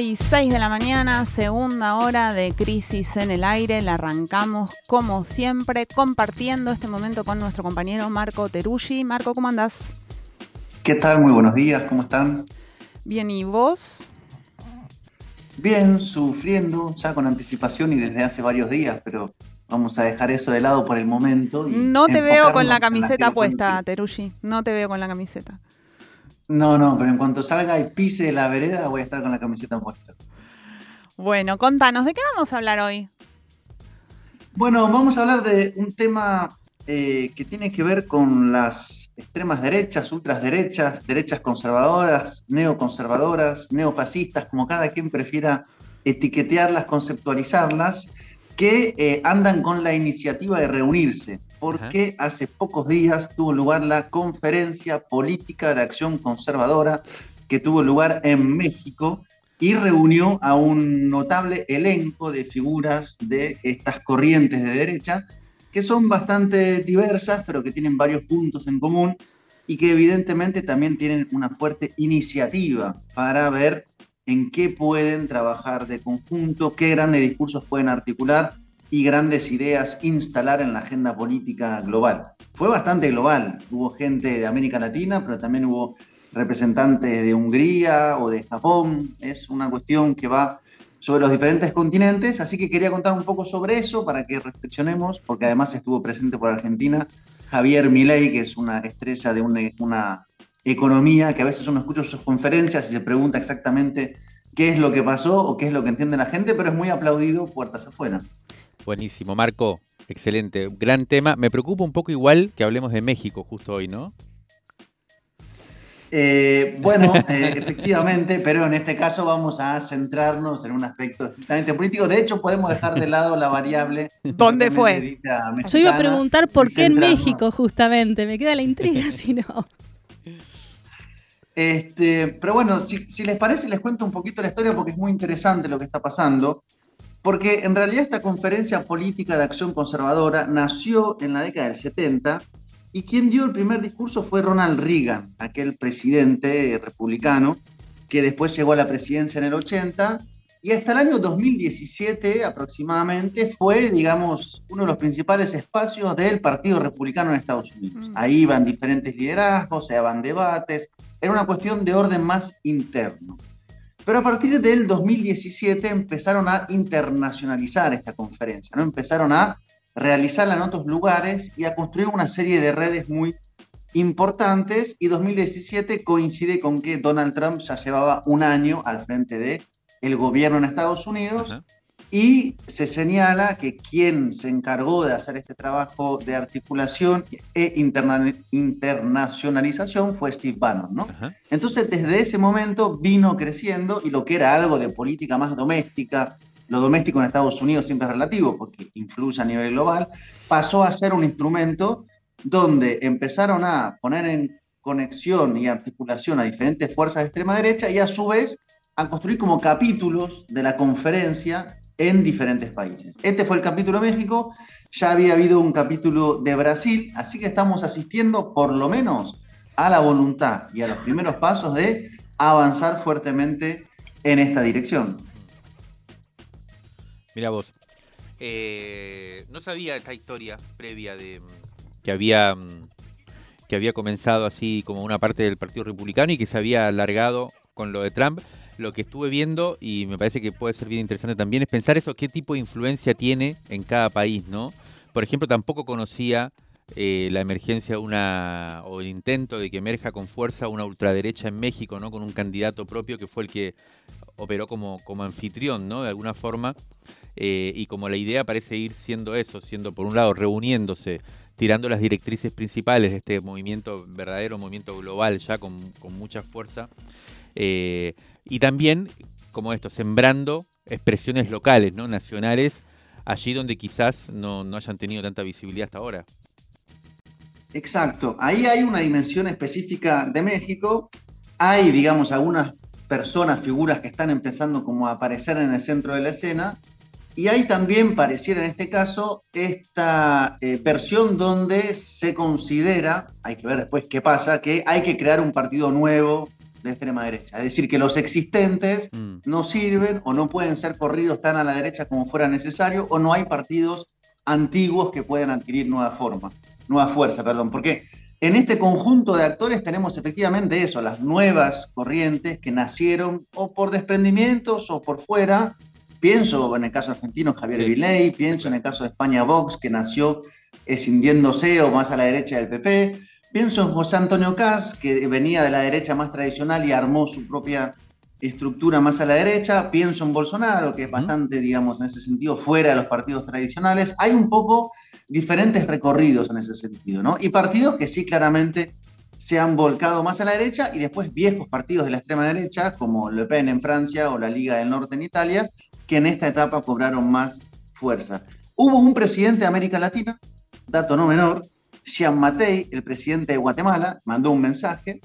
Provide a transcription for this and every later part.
Y 6 de la mañana, segunda hora de Crisis en el Aire. La arrancamos como siempre, compartiendo este momento con nuestro compañero Marco Teruggi. Marco, ¿cómo andás? ¿Qué tal? Muy buenos días, ¿cómo están? Bien, ¿y vos? Bien, sufriendo ya con anticipación y desde hace varios días, pero vamos a dejar eso de lado por el momento. no te veo con la camiseta puesta, Teruggi. No te veo con la camiseta. No, no, pero en cuanto salga y pise la vereda voy a estar con la camiseta puesta. Bueno, contanos, ¿de qué vamos a hablar hoy? Bueno, vamos a hablar de un tema eh, que tiene que ver con las extremas derechas, ultraderechas, derechas conservadoras, neoconservadoras, neofascistas, como cada quien prefiera etiquetearlas, conceptualizarlas, que eh, andan con la iniciativa de reunirse porque hace pocos días tuvo lugar la conferencia política de acción conservadora que tuvo lugar en México y reunió a un notable elenco de figuras de estas corrientes de derecha que son bastante diversas, pero que tienen varios puntos en común y que evidentemente también tienen una fuerte iniciativa para ver en qué pueden trabajar de conjunto, qué grandes discursos pueden articular y grandes ideas instalar en la agenda política global. Fue bastante global, hubo gente de América Latina, pero también hubo representantes de Hungría o de Japón, es una cuestión que va sobre los diferentes continentes, así que quería contar un poco sobre eso para que reflexionemos, porque además estuvo presente por Argentina Javier Milei, que es una estrella de una, una economía que a veces uno escucha sus conferencias y se pregunta exactamente qué es lo que pasó o qué es lo que entiende la gente, pero es muy aplaudido puertas afuera. Buenísimo, Marco. Excelente. Gran tema. Me preocupa un poco igual que hablemos de México justo hoy, ¿no? Eh, bueno, eh, efectivamente, pero en este caso vamos a centrarnos en un aspecto estrictamente político. De hecho, podemos dejar de lado la variable. ¿Dónde fue? Yo iba a preguntar por qué en México, justamente. Me queda la intriga, si no. Este, pero bueno, si, si les parece, les cuento un poquito la historia porque es muy interesante lo que está pasando. Porque en realidad esta conferencia política de acción conservadora nació en la década del 70 y quien dio el primer discurso fue Ronald Reagan, aquel presidente republicano que después llegó a la presidencia en el 80 y hasta el año 2017 aproximadamente fue, digamos, uno de los principales espacios del Partido Republicano en Estados Unidos. Mm. Ahí iban diferentes liderazgos, se daban debates, era una cuestión de orden más interno. Pero a partir del 2017 empezaron a internacionalizar esta conferencia, ¿no? Empezaron a realizarla en otros lugares y a construir una serie de redes muy importantes y 2017 coincide con que Donald Trump ya llevaba un año al frente de el gobierno en Estados Unidos y se señala que quien se encargó de hacer este trabajo de articulación e internacionalización fue Steve Bannon, ¿no? Entonces, desde ese momento vino creciendo y lo que era algo de política más doméstica, lo doméstico en Estados Unidos siempre es relativo porque influye a nivel global, pasó a ser un instrumento donde empezaron a poner en conexión y articulación a diferentes fuerzas de extrema derecha y a su vez a construir como capítulos de la conferencia en diferentes países. Este fue el capítulo de México, ya había habido un capítulo de Brasil, así que estamos asistiendo por lo menos a la voluntad y a los primeros pasos de avanzar fuertemente en esta dirección. Mira vos, eh, no sabía esta historia previa de que había que había comenzado así como una parte del Partido Republicano y que se había alargado con lo de Trump lo que estuve viendo y me parece que puede ser bien interesante también es pensar eso, qué tipo de influencia tiene en cada país, ¿no? Por ejemplo, tampoco conocía eh, la emergencia una o el intento de que emerja con fuerza una ultraderecha en México, ¿no? Con un candidato propio que fue el que operó como, como anfitrión, ¿no? De alguna forma. Eh, y como la idea parece ir siendo eso, siendo por un lado reuniéndose tirando las directrices principales de este movimiento, verdadero movimiento global ya con, mucha fuerza. Eh, y también, como esto, sembrando expresiones locales, ¿no? nacionales, allí donde quizás no, no hayan tenido tanta visibilidad hasta ahora. Exacto, ahí hay una dimensión específica de México. Hay, digamos, algunas personas, figuras que están empezando como a aparecer en el centro de la escena. Y hay también, pareciera en este caso, esta eh, versión donde se considera, hay que ver después qué pasa, que hay que crear un partido nuevo de extrema derecha. Es decir, que los existentes mm. no sirven o no pueden ser corridos tan a la derecha como fuera necesario, o no hay partidos antiguos que puedan adquirir nueva forma, nueva fuerza, perdón. Porque en este conjunto de actores tenemos efectivamente eso, las nuevas corrientes que nacieron o por desprendimientos o por fuera. Pienso en el caso argentino Javier Viley, pienso en el caso de España Vox, que nació escindiéndose o más a la derecha del PP. Pienso en José Antonio Caz, que venía de la derecha más tradicional y armó su propia estructura más a la derecha. Pienso en Bolsonaro, que es bastante, digamos, en ese sentido, fuera de los partidos tradicionales. Hay un poco diferentes recorridos en ese sentido, ¿no? Y partidos que sí claramente se han volcado más a la derecha y después viejos partidos de la extrema derecha, como Le Pen en Francia o la Liga del Norte en Italia, que en esta etapa cobraron más fuerza. Hubo un presidente de América Latina, dato no menor, Jean Matei, el presidente de Guatemala, mandó un mensaje.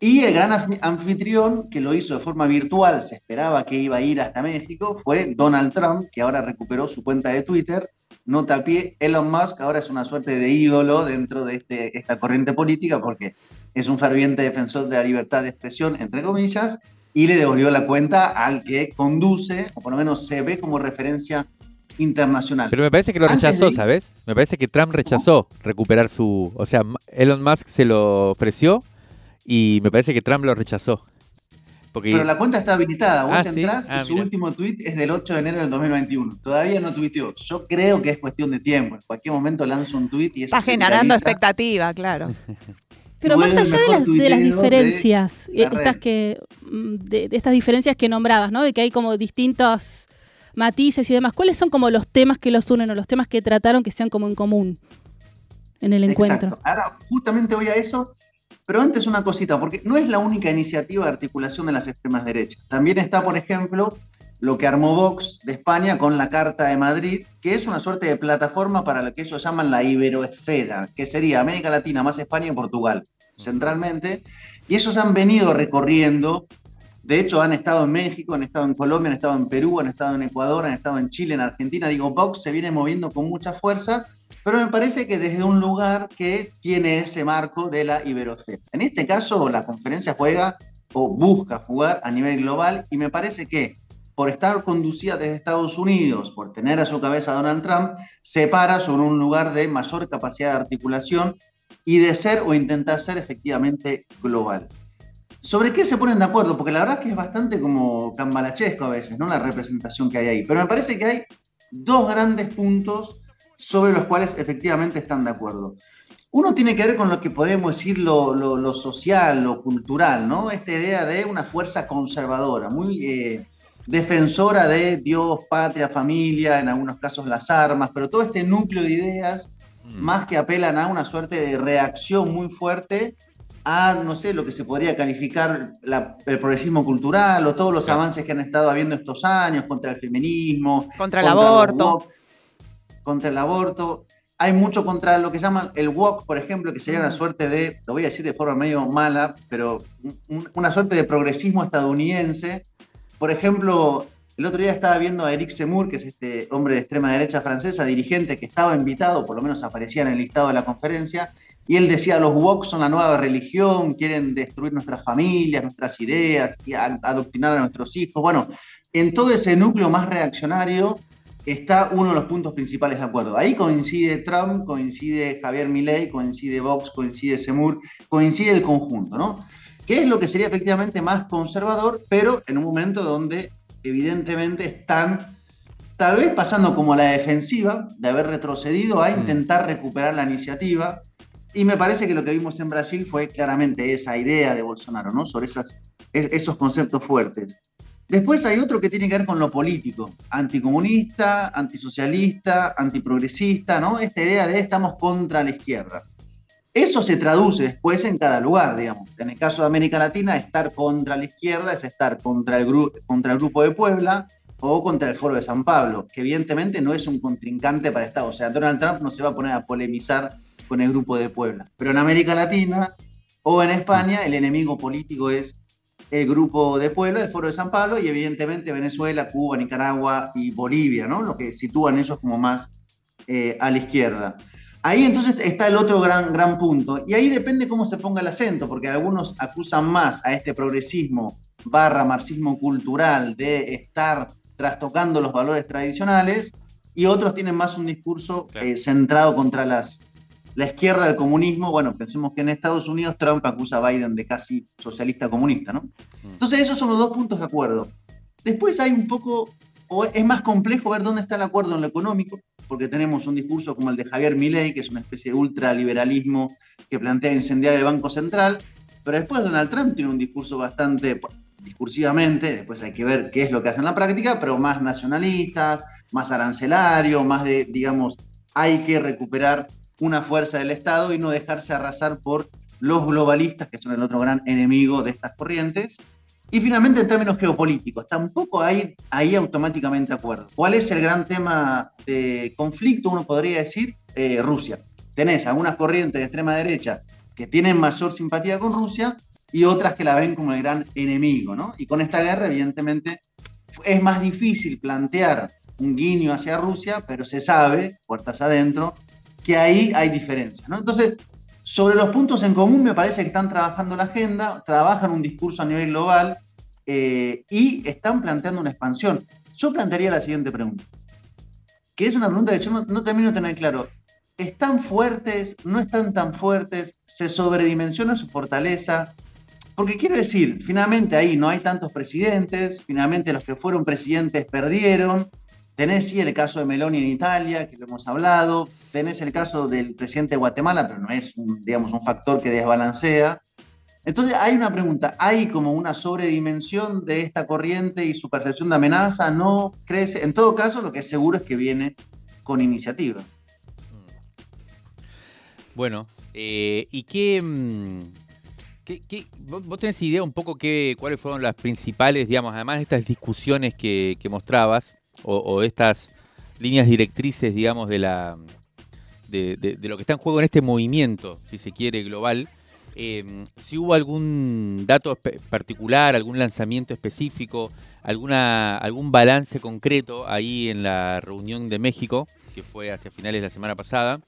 Y el gran anfitrión, que lo hizo de forma virtual, se esperaba que iba a ir hasta México, fue Donald Trump, que ahora recuperó su cuenta de Twitter. Nota a pie, Elon Musk ahora es una suerte de ídolo dentro de este, esta corriente política porque es un ferviente defensor de la libertad de expresión, entre comillas, y le devolvió la cuenta al que conduce, o por lo menos se ve como referencia internacional. Pero me parece que lo rechazó, ¿sabes? Me parece que Trump rechazó recuperar su... O sea, Elon Musk se lo ofreció y me parece que Trump lo rechazó. Pero la cuenta está habilitada. Vos ah, entrás y ah, su último tweet es del 8 de enero del 2021. Todavía no tuiteó. Yo creo que es cuestión de tiempo. En cualquier momento lanzo un tweet y eso Está generando expectativa, claro. Pero más allá de las, de las diferencias, eh, estas que, mm, de, estas diferencias que nombrabas, ¿no? De que hay como distintos matices y demás. ¿Cuáles son como los temas que los unen o los temas que trataron que sean como en común en el encuentro? Ahora, justamente voy a eso, pero antes una cosita, porque no es la única iniciativa de articulación de las extremas derechas. También está, por ejemplo, lo que armó Vox de España con la Carta de Madrid, que es una suerte de plataforma para lo que ellos llaman la Iberoesfera, que sería América Latina más España y Portugal, centralmente. Y ellos han venido recorriendo de hecho, han estado en México, han estado en Colombia, han estado en Perú, han estado en Ecuador, han estado en Chile, en Argentina. Digo, Vox se viene moviendo con mucha fuerza, pero me parece que desde un lugar que tiene ese marco de la Iberosfera. En este caso, la conferencia juega o busca jugar a nivel global y me parece que por estar conducida desde Estados Unidos, por tener a su cabeza Donald Trump, se para sobre un lugar de mayor capacidad de articulación y de ser o intentar ser efectivamente global. ¿Sobre qué se ponen de acuerdo? Porque la verdad es que es bastante como cambalachesco a veces, ¿no? La representación que hay ahí. Pero me parece que hay dos grandes puntos sobre los cuales efectivamente están de acuerdo. Uno tiene que ver con lo que podemos decir lo, social, lo cultural, ¿no? Esta idea de una fuerza conservadora, muy eh, defensora de Dios, patria, familia, en algunos casos las armas, pero todo este núcleo de ideas mm. más que apelan a una suerte de reacción muy fuerte a, no sé, lo que se podría calificar el progresismo cultural o todos los avances que han estado habiendo estos años contra el feminismo. Contra el aborto. contra el aborto. Hay mucho contra lo que llaman el walk, por ejemplo, que sería una suerte de, lo voy a decir de forma medio mala, pero una suerte de progresismo estadounidense. Por ejemplo, el otro día estaba viendo a Eric Zemmour, que es este hombre de extrema derecha francesa, dirigente que estaba invitado, por lo menos aparecía en el listado de la conferencia, y él decía, los woke son la nueva religión, quieren destruir nuestras familias, nuestras ideas, y adoctrinar a nuestros hijos. Bueno, en todo ese núcleo más reaccionario está uno de los puntos principales de acuerdo. Ahí coincide Trump, coincide Javier Milei, coincide Vox, coincide Zemmour, coincide el conjunto, ¿no? Que es lo que sería efectivamente más conservador, pero en un momento donde evidentemente están tal vez pasando como a la defensiva de haber retrocedido a mm. intentar recuperar la iniciativa. Y me parece que lo que vimos en Brasil fue claramente esa idea de Bolsonaro, ¿no? Sobre esas, esos conceptos fuertes. Después hay otro que tiene que ver con lo político, anticomunista, antisocialista, antiprogresista, ¿no? Esta idea de estamos contra la izquierda. Eso se traduce después en cada lugar, digamos. En el caso de América Latina, estar contra la izquierda es estar contra el, contra el Grupo de Puebla o contra el Foro de San Pablo, que evidentemente no es un contrincante para Estados. O sea, Donald Trump no se va a poner a polemizar con el Grupo de Puebla. Pero en América Latina o en España, el enemigo político es el Grupo de Puebla, el Foro de San Pablo y evidentemente Venezuela, Cuba, Nicaragua y Bolivia, ¿no? Lo que sitúan ellos como más eh, a la izquierda. Ahí entonces está el otro gran, gran punto. Y ahí depende cómo se ponga el acento, porque algunos acusan más a este progresismo barra marxismo cultural de estar trastocando los valores tradicionales y otros tienen más un discurso eh, centrado contra las, la izquierda del comunismo. Bueno, pensemos que en Estados Unidos Trump acusa a Biden de casi socialista comunista, ¿no? Mm. Entonces esos son los dos puntos de acuerdo. Después hay un poco, o es más complejo ver dónde está el acuerdo en lo económico, porque tenemos un discurso como el de Javier Milei, que es una especie de ultraliberalismo que plantea incendiar el Banco Central, pero después Donald Trump tiene un discurso bastante discursivamente, después hay que ver qué es lo que hace en la práctica, pero más nacionalista, más arancelario, más de, digamos, hay que recuperar una fuerza del Estado y no dejarse arrasar por los globalistas, que son el otro gran enemigo de estas corrientes. Y finalmente, en términos geopolíticos, tampoco hay ahí automáticamente acuerdo. ¿Cuál es el gran tema de conflicto? Uno podría decir eh, Rusia. Tenés algunas corrientes de extrema derecha que tienen mayor simpatía con Rusia y otras que la ven como el gran enemigo, ¿no? Y con esta guerra, evidentemente, es más difícil plantear un guiño hacia Rusia, pero se sabe, puertas adentro, que ahí hay diferencias, ¿no? Entonces, sobre los puntos en común me parece que están trabajando la agenda, trabajan un discurso a nivel global eh, y están planteando una expansión. Yo plantearía la siguiente pregunta, que es una pregunta que yo no, termino de tener claro. ¿Están fuertes? ¿No están tan fuertes? ¿Se sobredimensiona su fortaleza? Porque quiero decir, finalmente ahí no hay tantos presidentes, finalmente los que fueron presidentes perdieron. Tenés sí el caso de Meloni en Italia, que hemos hablado, tenés el caso del presidente de Guatemala, pero no es un, digamos, un factor que desbalancea. Entonces hay una pregunta, ¿hay como una sobredimensión de esta corriente y su percepción de amenaza? ¿No crece? En todo caso, lo que es seguro es que viene con iniciativa. Bueno, eh, ¿y qué, mm, vos, tenés idea un poco qué, cuáles fueron las principales, digamos, además de estas discusiones que, mostrabas o, estas líneas directrices, digamos, de la, de, lo que está en juego en este movimiento, si se quiere, global. Eh, si hubo algún dato particular, algún lanzamiento específico, alguna, algún balance concreto ahí en la reunión de México, que fue hacia finales de la semana pasada.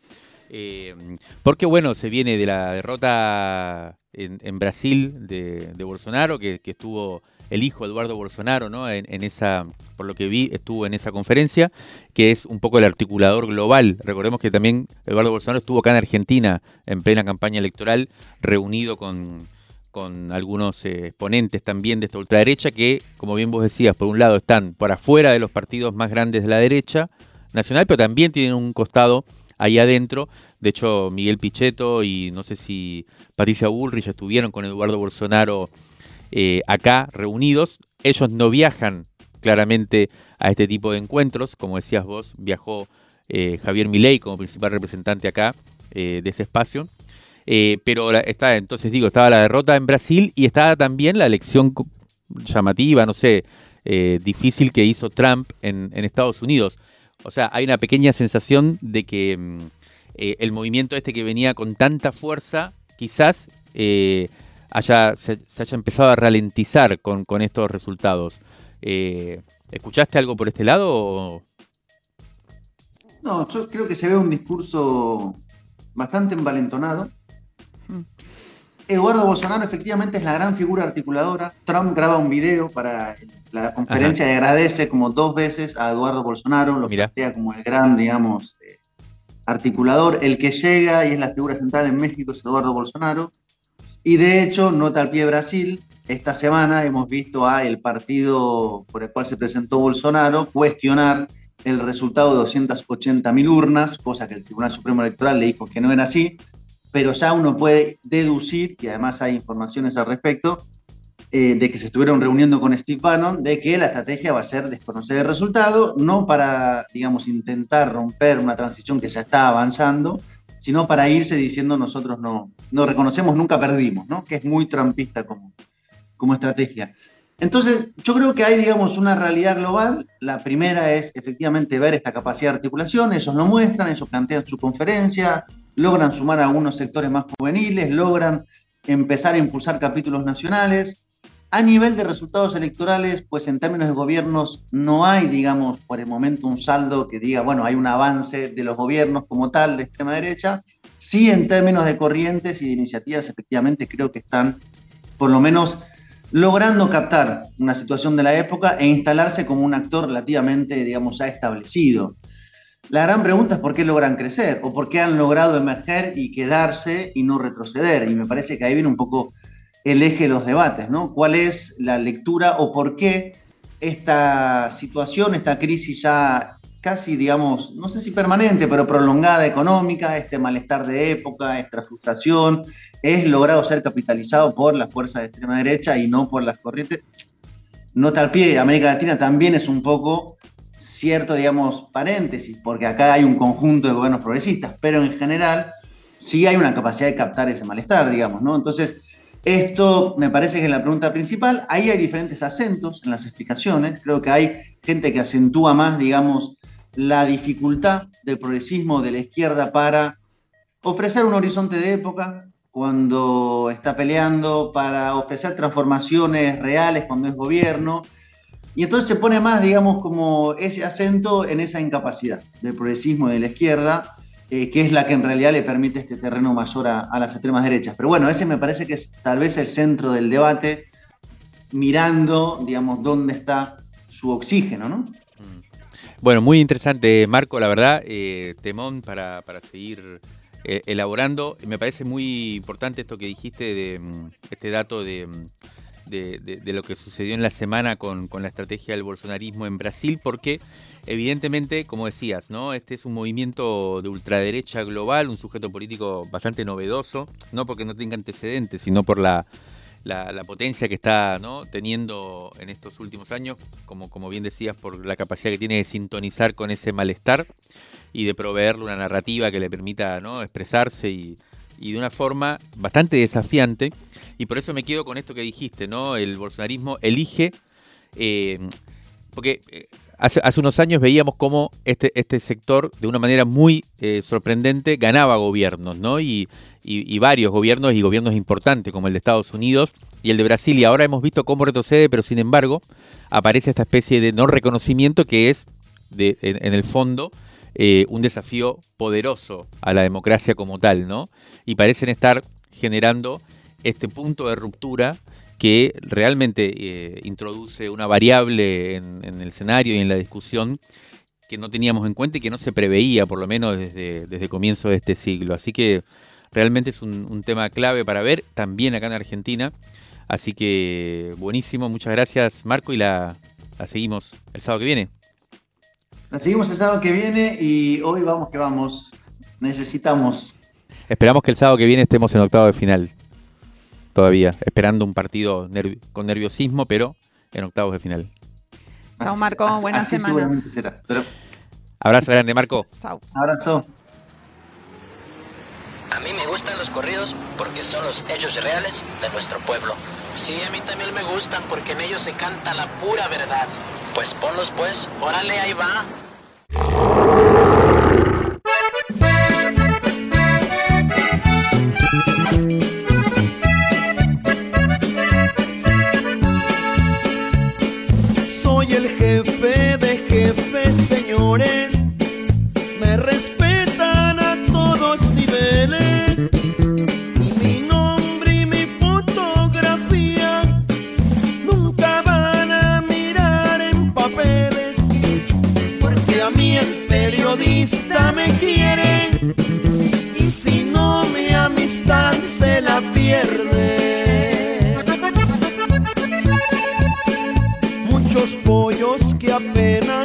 Eh, porque bueno, se viene de la derrota en, Brasil de, Bolsonaro, que estuvo el hijo Eduardo Bolsonaro, ¿no? En, esa, por lo que vi, estuvo en esa conferencia, que es un poco el articulador global. Recordemos que también Eduardo Bolsonaro estuvo acá en Argentina en plena campaña electoral, reunido con, con algunos eh, exponentes también de esta ultraderecha que, como bien vos decías, por un lado están por afuera de los partidos más grandes de la derecha nacional, pero también tienen un costado ahí adentro. De hecho, Miguel Pichetto y no sé si Patricia Bullrich estuvieron con Eduardo Bolsonaro eh, acá reunidos. Ellos no viajan claramente a este tipo de encuentros, como decías vos, viajó eh, Javier Milei como principal representante acá eh, de ese espacio. pero está, entonces digo, estaba la derrota en Brasil y estaba también la elección llamativa, no sé, difícil que hizo Trump en, Estados Unidos. O sea, hay una pequeña sensación de que mm, el movimiento este que venía con tanta fuerza, quizás haya, se, haya empezado a ralentizar con, estos resultados. Eh, ¿Escuchaste algo por este lado? No, yo creo que se ve un discurso bastante envalentonado. Hmm. Eduardo Bolsonaro efectivamente es la gran figura articuladora. Trump graba un video para la conferencia y agradece como dos veces a Eduardo Bolsonaro, lo plantea como el gran, digamos, eh, articulador. El que llega y es la figura central en México es Eduardo Bolsonaro. Y de hecho, nota al pie Brasil, esta semana hemos visto a el partido por el cual se presentó Bolsonaro cuestionar el resultado de 280 mil urnas, cosa que el Tribunal Supremo Electoral le dijo que no era así, pero ya uno puede deducir, y además hay informaciones al respecto, eh, de que se estuvieron reuniendo con Steve Bannon, de que la estrategia va a ser desconocer el resultado, no para, digamos, intentar romper una transición que ya está avanzando, sino para irse diciendo nosotros no, no reconocemos, nunca perdimos, ¿no? que es muy trampista como, como estrategia. Entonces, yo creo que hay, digamos, una realidad global. La primera es efectivamente ver esta capacidad de articulación, ellos lo muestran, ellos plantean su conferencia, logran sumar a algunos sectores más juveniles, logran empezar a impulsar capítulos nacionales. A nivel de resultados electorales, pues en términos de gobiernos no hay, digamos, por el momento un saldo que diga, bueno, hay un avance de los gobiernos como tal de extrema derecha. Sí, en términos de corrientes y de iniciativas, efectivamente creo que están por lo menos logrando captar una situación de la época e instalarse como un actor relativamente, digamos, ya establecido. La gran pregunta es por qué logran crecer o por qué han logrado emerger y quedarse y no retroceder. Y me parece que ahí viene un poco el eje de los debates, ¿no? ¿Cuál es la lectura o por qué esta situación, esta crisis ya casi, digamos, no sé si permanente, pero prolongada económica, este malestar de época, esta frustración, es logrado ser capitalizado por las fuerzas de extrema derecha y no por las corrientes. Nota al pie, América Latina también es un poco cierto, digamos, paréntesis, porque acá hay un conjunto de gobiernos progresistas, pero en general sí hay una capacidad de captar ese malestar, digamos, ¿no? Entonces, esto me parece que es la pregunta principal. Ahí hay diferentes acentos en las explicaciones. Creo que hay gente que acentúa más, digamos, la dificultad del progresismo de la izquierda para ofrecer un horizonte de época cuando está peleando, para ofrecer transformaciones reales cuando es gobierno. Y entonces se pone más, digamos, como ese acento en esa incapacidad del progresismo de la izquierda, eh, que es la que en realidad le permite este terreno mayor a, las extremas derechas. Pero bueno, ese me parece que es tal vez el centro del debate, mirando, digamos, dónde está su oxígeno, ¿no? Bueno, muy interesante, Marco, la verdad, eh, temón para, para seguir eh, elaborando. Me parece muy importante esto que dijiste de mm, este dato de, de, de, lo que sucedió en la semana con, con, la estrategia del bolsonarismo en Brasil, porque evidentemente, como decías, ¿no? Este es un movimiento de ultraderecha global, un sujeto político bastante novedoso, no porque no tenga antecedentes, sino por la la, potencia que está ¿no? teniendo en estos últimos años, como, como bien decías, por la capacidad que tiene de sintonizar con ese malestar y de proveerle una narrativa que le permita ¿no? expresarse y, y de una forma bastante desafiante. Y por eso me quedo con esto que dijiste, ¿no? El bolsonarismo elige, eh, porque eh, hace, unos años veíamos cómo este, este sector, de una manera muy eh, sorprendente, ganaba gobiernos, ¿no? Y, y, varios gobiernos y gobiernos importantes, como el de Estados Unidos y el de Brasil. Y ahora hemos visto cómo retrocede, pero sin embargo aparece esta especie de no reconocimiento que es, en, el fondo, un desafío poderoso a la democracia como tal, ¿no? Y parecen estar generando este punto de ruptura que realmente eh, introduce una variable en, en, el escenario y en la discusión que no teníamos en cuenta y que no se preveía, por lo menos desde, desde comienzo de este siglo. Así que realmente es un, un, tema clave para ver, también acá en Argentina. Así que buenísimo, muchas gracias Marco y la, la seguimos el sábado que viene. La seguimos el sábado que viene y hoy vamos que vamos. Necesitamos. Esperamos que el sábado que viene estemos en octavo de final todavía, esperando un partido nervi con nerviosismo, pero en octavos de final. Chao Marco, así, buena así semana. Será, pero... Abrazo grande, Marco. Chao. Abrazo. A mí me gustan los corridos porque son los hechos reales de nuestro pueblo. Sí, a mí también me gustan porque en ellos se canta la pura verdad. Pues ponlos pues, órale, ahí va.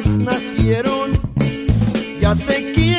nacieron, ya sé quién.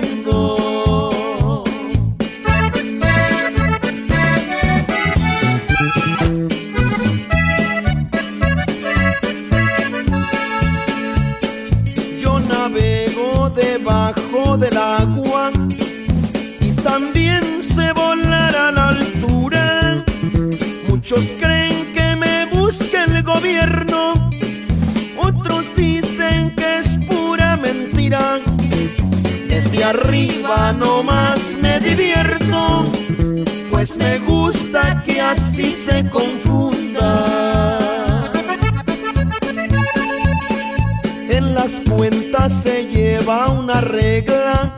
Go. así se confunda. En las cuentas se lleva una regla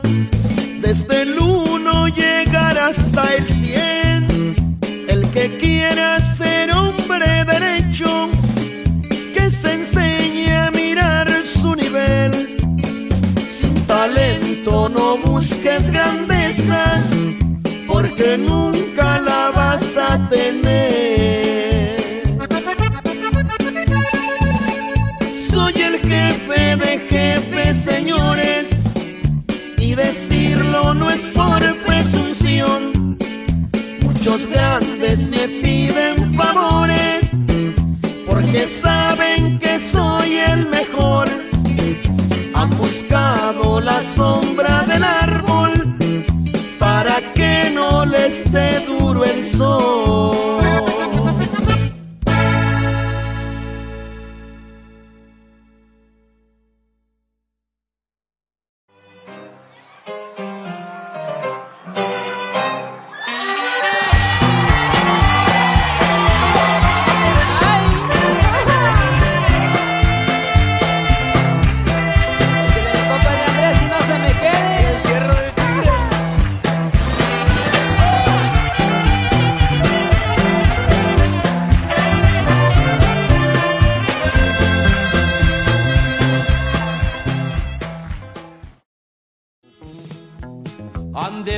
muchos grandes me piden favores porque saben que soy el mejor. Han buscado la sombra del árbol para que no les dé duro el sol.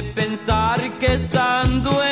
pensar que estando